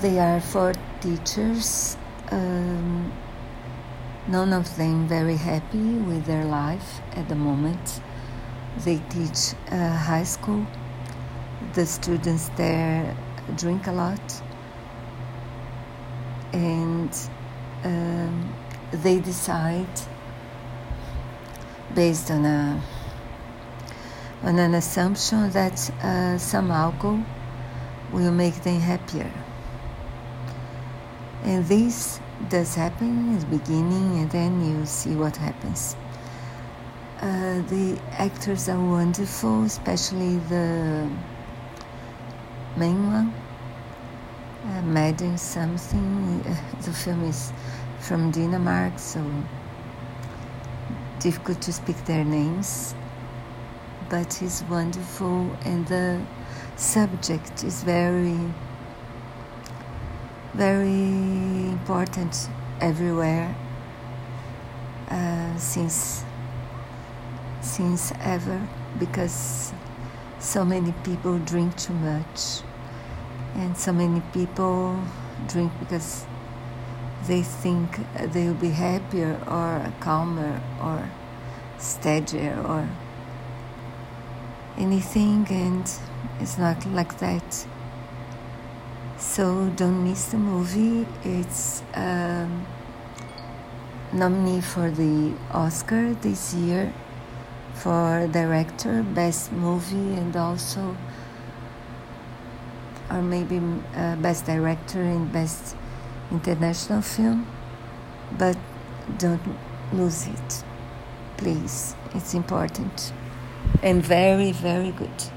They are four teachers, um, none of them very happy with their life at the moment. They teach uh, high school. The students there drink a lot and um, they decide based on a on an assumption that uh, some alcohol will make them happier. And this does happen in the beginning, and then you see what happens. Uh, the actors are wonderful, especially the main one, uh, Madden something. The film is from Denmark, so difficult to speak their names. But it's wonderful, and the subject is very very important everywhere uh, since since ever because so many people drink too much. And so many people drink because they think they will be happier or calmer or steadier or anything and it's not like that so don't miss the movie. It's um, nominee for the Oscar this year for director, best movie, and also, or maybe uh, best director and best international film. But don't lose it, please. It's important and very, very good.